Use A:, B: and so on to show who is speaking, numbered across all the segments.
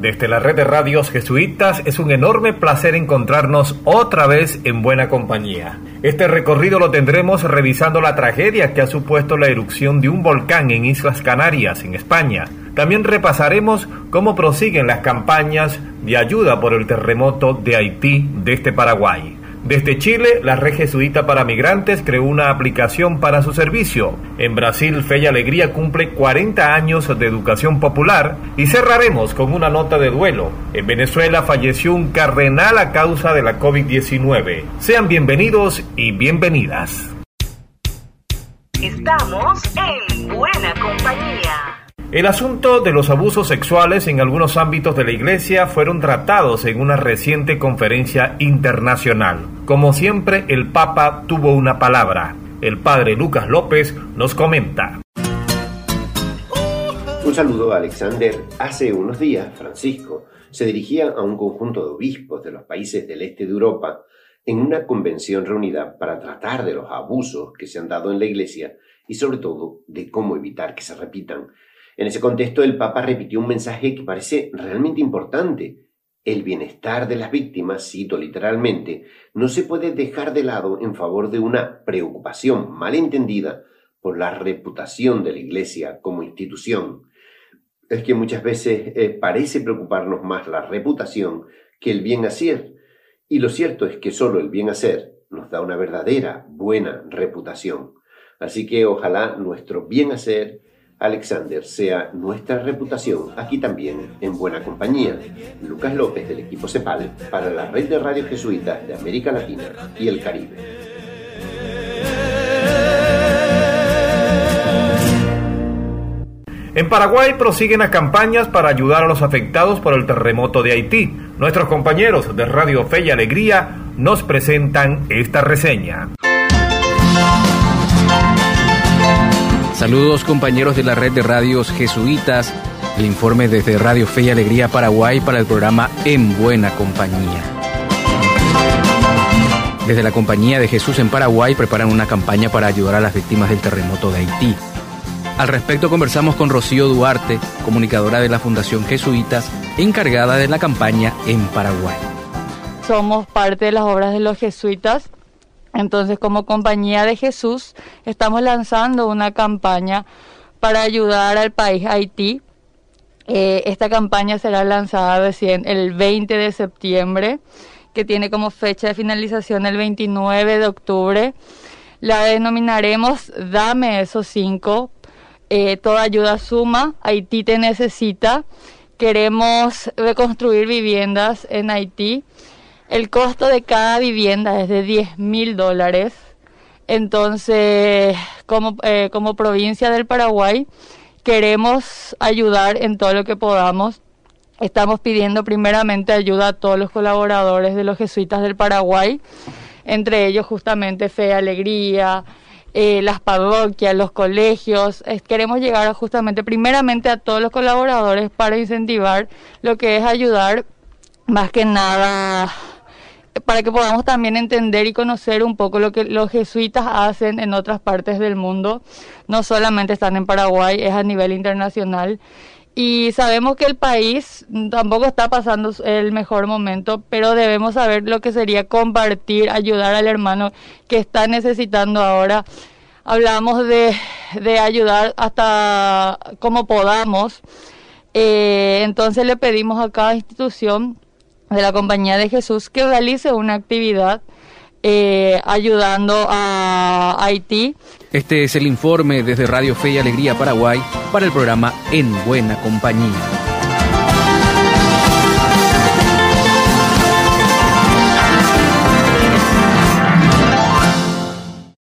A: desde la red de radios jesuitas es un enorme placer encontrarnos otra vez en buena compañía. Este recorrido lo tendremos revisando la tragedia que ha supuesto la erupción de un volcán en Islas Canarias, en España. También repasaremos cómo prosiguen las campañas de ayuda por el terremoto de Haití desde este Paraguay. Desde Chile, la Red Jesuita para Migrantes creó una aplicación para su servicio. En Brasil, Fe y Alegría cumple 40 años de educación popular y cerraremos con una nota de duelo. En Venezuela falleció un cardenal a causa de la COVID-19. Sean bienvenidos y bienvenidas.
B: Estamos en buena compañía.
A: El asunto de los abusos sexuales en algunos ámbitos de la Iglesia fueron tratados en una reciente conferencia internacional. Como siempre, el Papa tuvo una palabra. El padre Lucas López nos comenta.
C: Un saludo a Alexander. Hace unos días, Francisco se dirigía a un conjunto de obispos de los países del este de Europa en una convención reunida para tratar de los abusos que se han dado en la Iglesia y sobre todo de cómo evitar que se repitan en ese contexto, el Papa repitió un mensaje que parece realmente importante. El bienestar de las víctimas, cito literalmente, no se puede dejar de lado en favor de una preocupación malentendida por la reputación de la Iglesia como institución. Es que muchas veces eh, parece preocuparnos más la reputación que el bien hacer. Y lo cierto es que solo el bien hacer nos da una verdadera buena reputación. Así que ojalá nuestro bien hacer Alexander sea nuestra reputación aquí también en buena compañía. Lucas López del equipo CEPAL para la red de radio jesuitas de América Latina y el Caribe.
A: En Paraguay prosiguen las campañas para ayudar a los afectados por el terremoto de Haití. Nuestros compañeros de Radio Fe y Alegría nos presentan esta reseña.
D: Saludos compañeros de la red de radios jesuitas, el informe desde Radio Fe y Alegría Paraguay para el programa En Buena Compañía. Desde la Compañía de Jesús en Paraguay preparan una campaña para ayudar a las víctimas del terremoto de Haití. Al respecto conversamos con Rocío Duarte, comunicadora de la Fundación Jesuitas, encargada de la campaña en Paraguay.
E: Somos parte de las obras de los jesuitas entonces, como compañía de Jesús, estamos lanzando una campaña para ayudar al país Haití. Eh, esta campaña será lanzada recién el 20 de septiembre, que tiene como fecha de finalización el 29 de octubre. La denominaremos Dame esos cinco. Eh, toda ayuda suma. Haití te necesita. Queremos reconstruir viviendas en Haití el costo de cada vivienda es de 10 mil dólares. Entonces, como, eh, como provincia del Paraguay, queremos ayudar en todo lo que podamos. Estamos pidiendo primeramente ayuda a todos los colaboradores de los jesuitas del Paraguay, entre ellos justamente Fe, Alegría, eh, las parroquias, los colegios. queremos llegar justamente primeramente a todos los colaboradores para incentivar lo que es ayudar más que nada para que podamos también entender y conocer un poco lo que los jesuitas hacen en otras partes del mundo. No solamente están en Paraguay, es a nivel internacional. Y sabemos que el país tampoco está pasando el mejor momento, pero debemos saber lo que sería compartir, ayudar al hermano que está necesitando ahora. Hablamos de, de ayudar hasta como podamos. Eh, entonces le pedimos a cada institución de la Compañía de Jesús que realice una actividad eh, ayudando a Haití.
D: Este es el informe desde Radio Fe y Alegría Paraguay para el programa En Buena Compañía.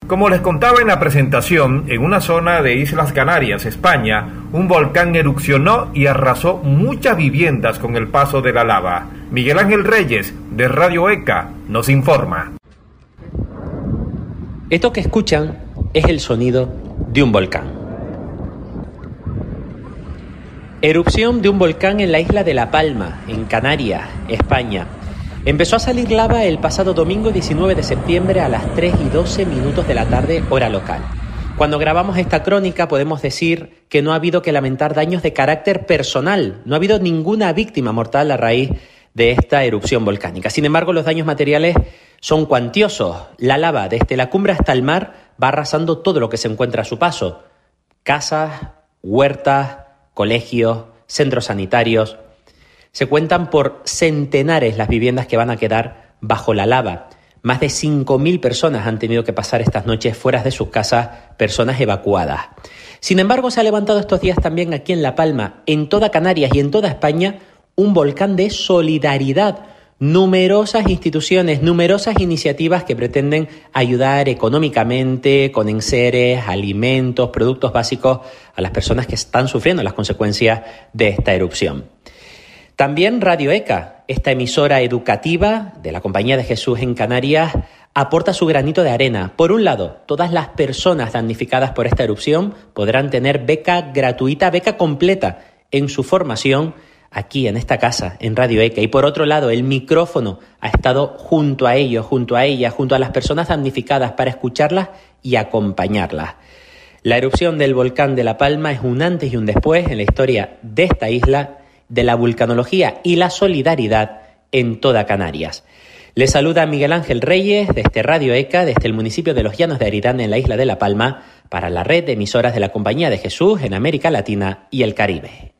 A: Como les contaba en la presentación, en una zona de Islas Canarias, España, un volcán erupcionó y arrasó muchas viviendas con el paso de la lava. Miguel Ángel Reyes, de Radio ECA, nos informa.
F: Esto que escuchan es el sonido de un volcán. Erupción de un volcán en la isla de La Palma, en Canarias, España. Empezó a salir lava el pasado domingo 19 de septiembre a las 3 y 12 minutos de la tarde, hora local. Cuando grabamos esta crónica podemos decir que no ha habido que lamentar daños de carácter personal, no ha habido ninguna víctima mortal a raíz de esta erupción volcánica. Sin embargo, los daños materiales son cuantiosos. La lava desde la cumbre hasta el mar va arrasando todo lo que se encuentra a su paso. Casas, huertas, colegios, centros sanitarios, se cuentan por centenares las viviendas que van a quedar bajo la lava. Más de 5.000 personas han tenido que pasar estas noches fuera de sus casas, personas evacuadas. Sin embargo, se ha levantado estos días también aquí en La Palma, en toda Canarias y en toda España, un volcán de solidaridad. Numerosas instituciones, numerosas iniciativas que pretenden ayudar económicamente con enseres, alimentos, productos básicos a las personas que están sufriendo las consecuencias de esta erupción. También Radio ECA, esta emisora educativa de la Compañía de Jesús en Canarias, aporta su granito de arena. Por un lado, todas las personas damnificadas por esta erupción podrán tener beca gratuita, beca completa en su formación aquí en esta casa, en Radio ECA. Y por otro lado, el micrófono ha estado junto a ellos, junto a ellas, junto a las personas damnificadas para escucharlas y acompañarlas. La erupción del volcán de La Palma es un antes y un después en la historia de esta isla de la vulcanología y la solidaridad en toda Canarias. Le saluda Miguel Ángel Reyes desde Radio ECA, desde el municipio de Los Llanos de Aridane en la isla de La Palma, para la red de emisoras de la Compañía de Jesús en América Latina y el Caribe.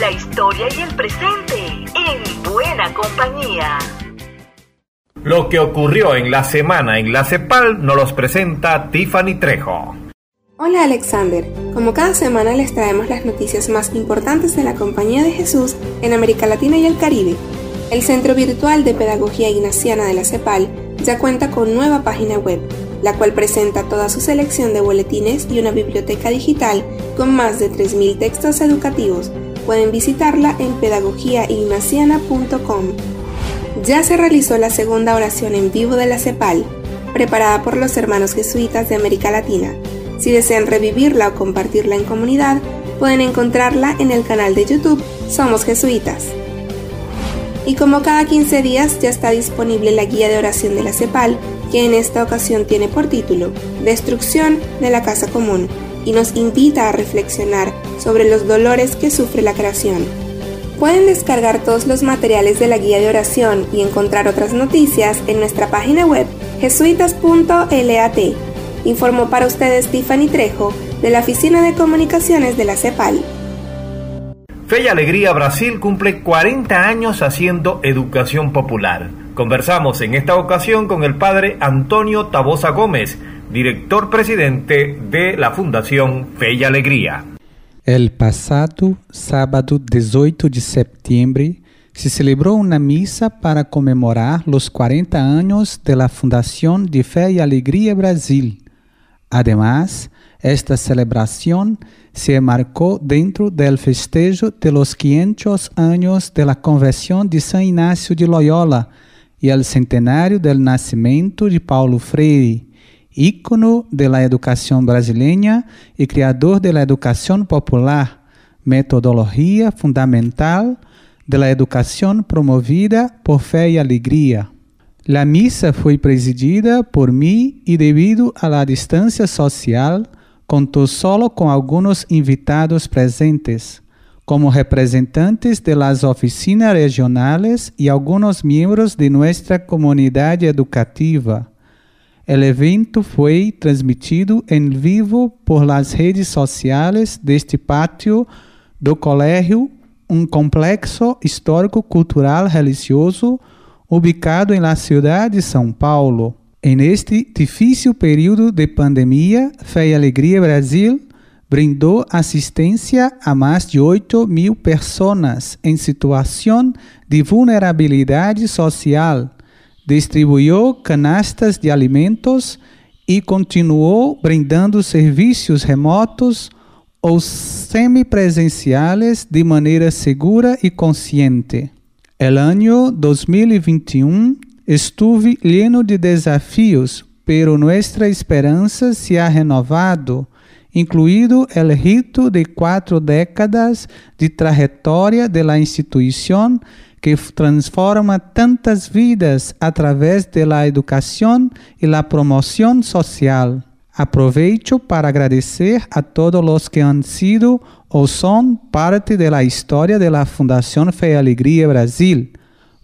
B: La historia y el presente en buena compañía.
A: Lo que ocurrió en la semana en la CEPAL nos los presenta Tiffany Trejo.
G: Hola Alexander, como cada semana les traemos las noticias más importantes de la Compañía de Jesús en América Latina y el Caribe. El Centro Virtual de Pedagogía Ignaciana de la CEPAL ya cuenta con nueva página web, la cual presenta toda su selección de boletines y una biblioteca digital con más de 3.000 textos educativos. Pueden visitarla en pedagogiaignaciana.com. Ya se realizó la segunda oración en vivo de la CEPAL, preparada por los hermanos jesuitas de América Latina si desean revivirla o compartirla en comunidad, pueden encontrarla en el canal de YouTube Somos Jesuitas. Y como cada 15 días ya está disponible la guía de oración de la CEPAL, que en esta ocasión tiene por título Destrucción de la Casa Común, y nos invita a reflexionar sobre los dolores que sufre la creación. Pueden descargar todos los materiales de la guía de oración y encontrar otras noticias en nuestra página web jesuitas.lat informó para ustedes Tiffany Trejo de la Oficina de Comunicaciones de la CEPAL.
A: Fe y Alegría Brasil cumple 40 años haciendo educación popular. Conversamos en esta ocasión con el padre Antonio Tabosa Gómez, director presidente de la Fundación Fe y Alegría.
H: El pasado sábado 18 de septiembre se celebró una misa para conmemorar los 40 años de la Fundación de Fe y Alegría Brasil Además, esta celebración se marcó dentro del festejo de los 500 años de la conversión de San Ignacio de Loyola y el centenario del nacimiento de Paulo Freire, ícono de la educación brasileña y creador de la educación popular, metodología fundamental de la educación promovida por fe y alegría. La missa foi presidida por mim e, devido à la distância social, contou solo com alguns invitados presentes, como representantes de las oficinas regionais e alguns membros de nossa comunidade educativa. O evento foi transmitido em vivo por las redes sociais deste pátio do colégio, um complexo histórico-cultural religioso ubicado em la ciudad de São Paulo. En este difícil período de pandemia, Fé e Alegria Brasil brindou assistência a mais de 8 mil pessoas em situação de vulnerabilidade social, distribuiu canastas de alimentos e continuou brindando serviços remotos ou semipresenciales de maneira segura e consciente. El ano 2021 estuve lleno de desafios, pero nuestra esperança se ha renovado, incluído el rito de quatro décadas de trajetória de la instituição que transforma tantas vidas através de la e la promoção social. Aproveito para agradecer a todos os que han sido ou são parte da história da Fundação Fé e Alegria Brasil.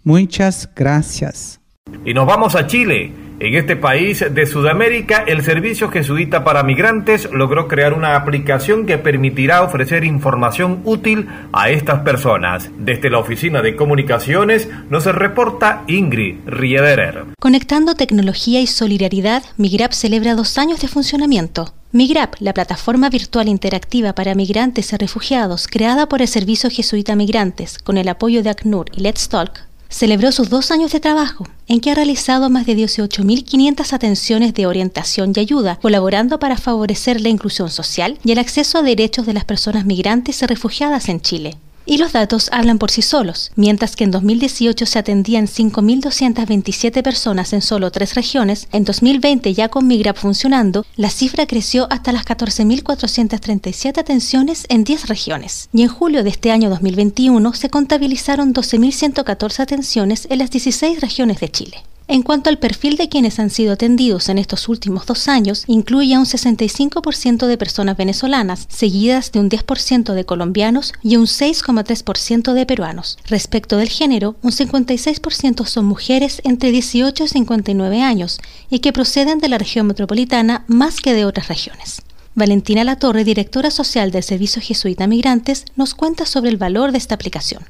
H: Muitas gracias.
A: Y nos vamos a Chile. En este país de Sudamérica, el Servicio Jesuita para Migrantes logró crear una aplicación que permitirá ofrecer información útil a estas personas. Desde la Oficina de Comunicaciones nos reporta Ingrid Riederer.
I: Conectando tecnología y solidaridad, Migrap celebra dos años de funcionamiento. Migrap, la plataforma virtual interactiva para migrantes y refugiados creada por el Servicio Jesuita Migrantes con el apoyo de ACNUR y Let's Talk, celebró sus dos años de trabajo, en que ha realizado más de 18.500 atenciones de orientación y ayuda, colaborando para favorecer la inclusión social y el acceso a derechos de las personas migrantes y refugiadas en Chile. Y los datos hablan por sí solos. Mientras que en 2018 se atendían 5.227 personas en solo tres regiones, en 2020 ya con Migrap funcionando, la cifra creció hasta las 14.437 atenciones en 10 regiones. Y en julio de este año 2021 se contabilizaron 12.114 atenciones en las 16 regiones de Chile. En cuanto al perfil de quienes han sido atendidos en estos últimos dos años, incluye a un 65% de personas venezolanas, seguidas de un 10% de colombianos y un 6,3% de peruanos. Respecto del género, un 56% son mujeres entre 18 y 59 años y que proceden de la región metropolitana más que de otras regiones. Valentina Latorre, directora social del Servicio Jesuita Migrantes, nos cuenta sobre el valor de esta aplicación.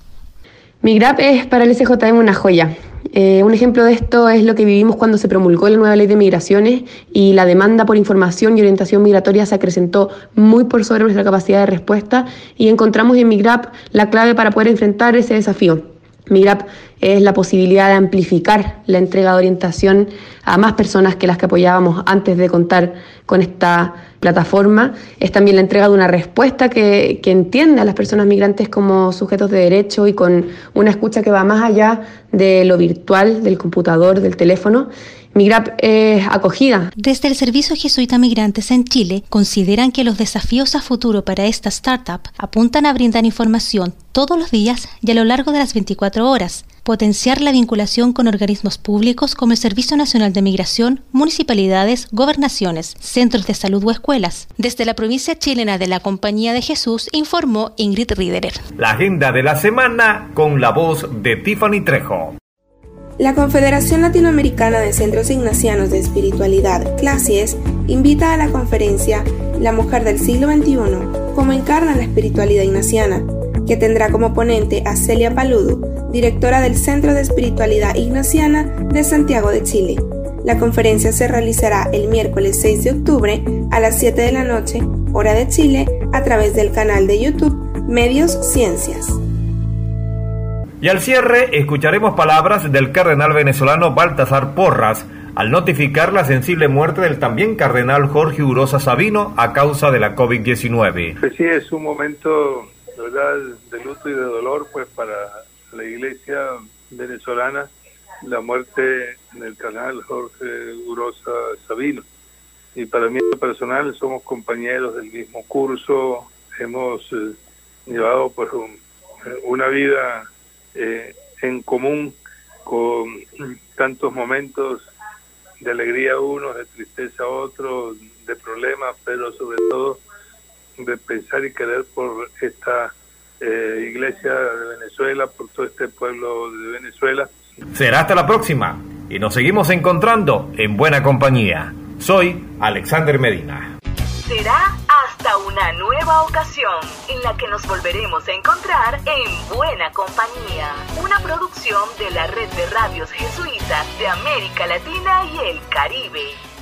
J: Migrap es para el SJM una joya. Eh, un ejemplo de esto es lo que vivimos cuando se promulgó la nueva ley de migraciones y la demanda por información y orientación migratoria se acrecentó muy por sobre nuestra capacidad de respuesta y encontramos en Migrap la clave para poder enfrentar ese desafío. Migrap es la posibilidad de amplificar la entrega de orientación a más personas que las que apoyábamos antes de contar con esta plataforma. Es también la entrega de una respuesta que, entiende a las personas migrantes como sujetos de derecho y con una escucha que va más allá de lo virtual, del computador, del teléfono. Migrap es acogida.
I: Desde el Servicio Jesuita Migrantes en Chile consideran que los desafíos a futuro para esta startup apuntan a brindar información todos los días y a lo largo de las 24 horas, potenciar la vinculación con organismos públicos como el Servicio Nacional de Migración, municipalidades, gobernaciones, centros de salud o escuelas. Desde la provincia chilena de la Compañía de Jesús informó Ingrid Riederer.
A: La agenda de la semana con la voz de Tiffany Trejo.
G: La Confederación Latinoamericana de Centros Ignacianos de Espiritualidad, CLASIES, invita a la conferencia La Mujer del Siglo XXI, cómo encarna la espiritualidad ignaciana, que tendrá como ponente a Celia Paludo, directora del Centro de Espiritualidad Ignaciana de Santiago de Chile. La conferencia se realizará el miércoles 6 de octubre a las 7 de la noche, hora de Chile, a través del canal de YouTube Medios Ciencias.
A: Y al cierre escucharemos palabras del cardenal venezolano Baltasar Porras al notificar la sensible muerte del también cardenal Jorge Urosa Sabino a causa de la COVID-19.
K: Pues sí, es un momento ¿verdad? de luto y de dolor pues para la iglesia venezolana la muerte del cardenal Jorge Urosa Sabino. Y para mí personal somos compañeros del mismo curso, hemos eh, llevado pues una vida eh, en común con tantos momentos de alegría unos, de tristeza otros, de problemas, pero sobre todo de pensar y querer por esta eh, iglesia de Venezuela, por todo este pueblo de Venezuela.
A: Será hasta la próxima y nos seguimos encontrando en buena compañía. Soy Alexander Medina.
B: Será hasta una nueva ocasión en la que nos volveremos a encontrar en Buena Compañía, una producción de la red de radios jesuitas de América Latina y el Caribe.